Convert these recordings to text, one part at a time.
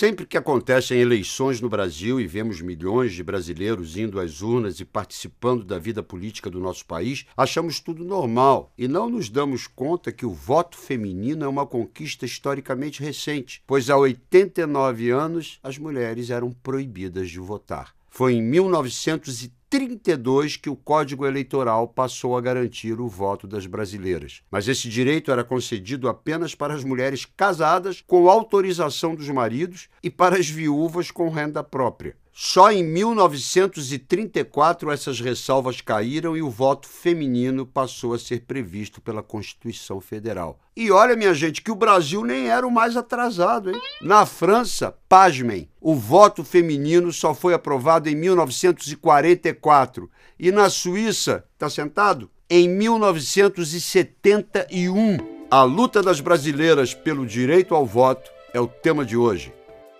Sempre que acontecem eleições no Brasil e vemos milhões de brasileiros indo às urnas e participando da vida política do nosso país, achamos tudo normal e não nos damos conta que o voto feminino é uma conquista historicamente recente, pois há 89 anos as mulheres eram proibidas de votar. Foi em 1930 32 que o Código Eleitoral passou a garantir o voto das brasileiras. Mas esse direito era concedido apenas para as mulheres casadas com autorização dos maridos e para as viúvas com renda própria. Só em 1934 essas ressalvas caíram e o voto feminino passou a ser previsto pela Constituição Federal. E olha, minha gente, que o Brasil nem era o mais atrasado, hein? Na França, pasmem, o voto feminino só foi aprovado em 1944. E na Suíça, tá sentado? Em 1971. A luta das brasileiras pelo direito ao voto é o tema de hoje.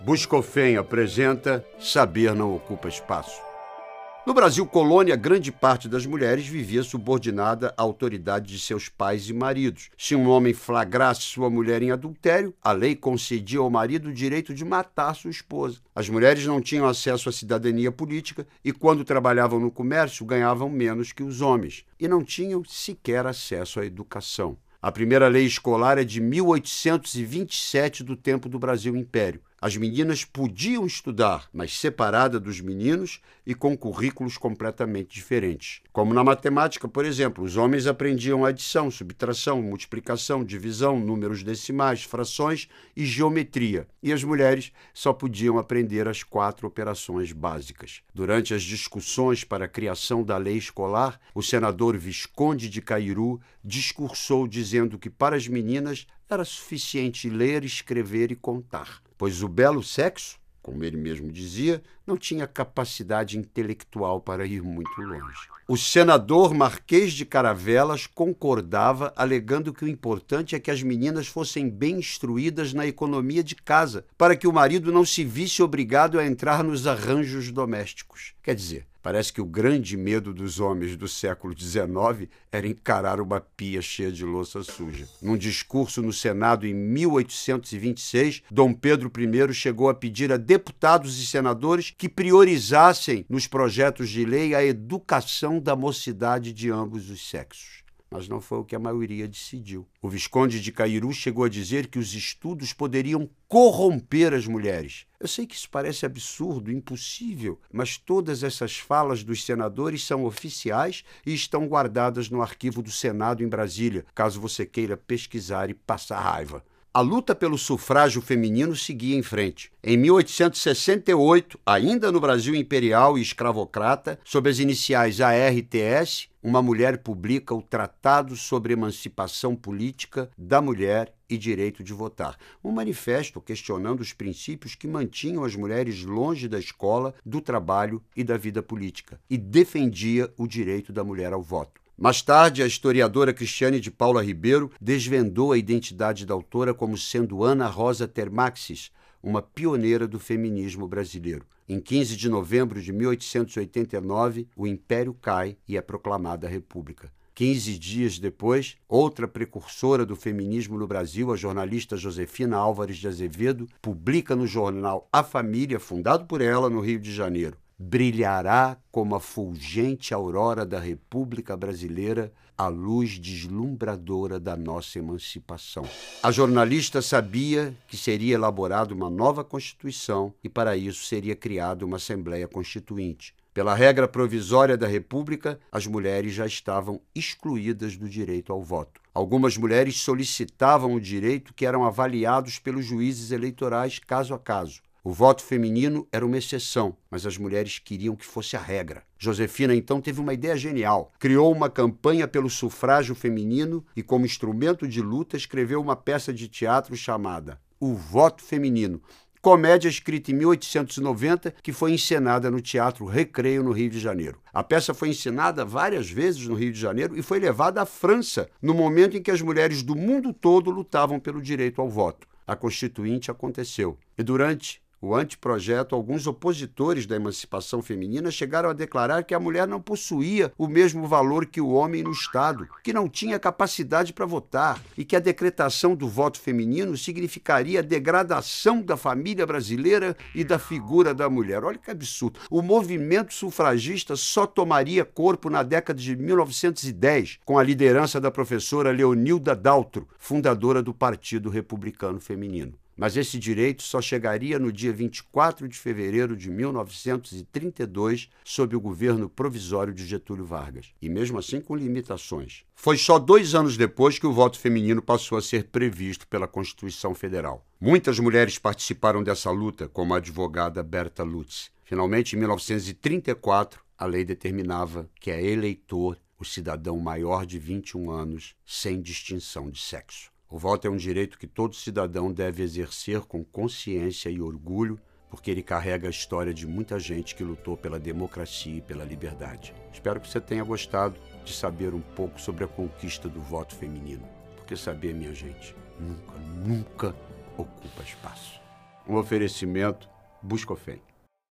Buscofem apresenta Saber não ocupa espaço. No Brasil colônia, grande parte das mulheres vivia subordinada à autoridade de seus pais e maridos. Se um homem flagrasse sua mulher em adultério, a lei concedia ao marido o direito de matar sua esposa. As mulheres não tinham acesso à cidadania política e, quando trabalhavam no comércio, ganhavam menos que os homens e não tinham sequer acesso à educação. A primeira lei escolar é de 1827 do tempo do Brasil Império. As meninas podiam estudar, mas separada dos meninos e com currículos completamente diferentes. Como na matemática, por exemplo, os homens aprendiam adição, subtração, multiplicação, divisão, números decimais, frações e geometria, e as mulheres só podiam aprender as quatro operações básicas. Durante as discussões para a criação da lei escolar, o senador Visconde de Cairu discursou dizendo que para as meninas era suficiente ler, escrever e contar pois o belo sexo, como ele mesmo dizia, não tinha capacidade intelectual para ir muito longe. O senador Marquês de Caravelas concordava, alegando que o importante é que as meninas fossem bem instruídas na economia de casa, para que o marido não se visse obrigado a entrar nos arranjos domésticos. Quer dizer, Parece que o grande medo dos homens do século XIX era encarar uma pia cheia de louça suja. Num discurso no Senado em 1826, Dom Pedro I chegou a pedir a deputados e senadores que priorizassem nos projetos de lei a educação da mocidade de ambos os sexos mas não foi o que a maioria decidiu. O Visconde de Cairu chegou a dizer que os estudos poderiam corromper as mulheres. Eu sei que isso parece absurdo, impossível, mas todas essas falas dos senadores são oficiais e estão guardadas no arquivo do Senado em Brasília, caso você queira pesquisar e passar raiva. A luta pelo sufrágio feminino seguia em frente. Em 1868, ainda no Brasil imperial e escravocrata, sob as iniciais ARTS, uma mulher publica o Tratado sobre Emancipação Política da Mulher e Direito de Votar, um manifesto questionando os princípios que mantinham as mulheres longe da escola, do trabalho e da vida política, e defendia o direito da mulher ao voto. Mais tarde, a historiadora Cristiane de Paula Ribeiro desvendou a identidade da autora como sendo Ana Rosa Termaxis, uma pioneira do feminismo brasileiro. Em 15 de novembro de 1889, o Império cai e é proclamada a República. 15 dias depois, outra precursora do feminismo no Brasil, a jornalista Josefina Álvares de Azevedo, publica no jornal A Família, fundado por ela no Rio de Janeiro, brilhará como a fulgente aurora da República Brasileira a luz deslumbradora da nossa emancipação. A jornalista sabia que seria elaborada uma nova Constituição e, para isso, seria criada uma Assembleia Constituinte. Pela regra provisória da República, as mulheres já estavam excluídas do direito ao voto. Algumas mulheres solicitavam o direito que eram avaliados pelos juízes eleitorais caso a caso. O voto feminino era uma exceção, mas as mulheres queriam que fosse a regra. Josefina então teve uma ideia genial. Criou uma campanha pelo sufrágio feminino e, como instrumento de luta, escreveu uma peça de teatro chamada O Voto Feminino, comédia escrita em 1890 que foi encenada no Teatro Recreio, no Rio de Janeiro. A peça foi encenada várias vezes no Rio de Janeiro e foi levada à França, no momento em que as mulheres do mundo todo lutavam pelo direito ao voto. A Constituinte aconteceu. E durante o anteprojeto, alguns opositores da emancipação feminina chegaram a declarar que a mulher não possuía o mesmo valor que o homem no Estado, que não tinha capacidade para votar e que a decretação do voto feminino significaria a degradação da família brasileira e da figura da mulher. Olha que absurdo. O movimento sufragista só tomaria corpo na década de 1910, com a liderança da professora Leonilda Daltro, fundadora do Partido Republicano Feminino. Mas esse direito só chegaria no dia 24 de fevereiro de 1932, sob o governo provisório de Getúlio Vargas, e mesmo assim com limitações. Foi só dois anos depois que o voto feminino passou a ser previsto pela Constituição Federal. Muitas mulheres participaram dessa luta, como a advogada Berta Lutz. Finalmente, em 1934, a lei determinava que é eleitor o cidadão maior de 21 anos, sem distinção de sexo. O voto é um direito que todo cidadão deve exercer com consciência e orgulho, porque ele carrega a história de muita gente que lutou pela democracia e pela liberdade. Espero que você tenha gostado de saber um pouco sobre a conquista do voto feminino, porque saber, minha gente, nunca, nunca ocupa espaço. Um oferecimento Buscofem.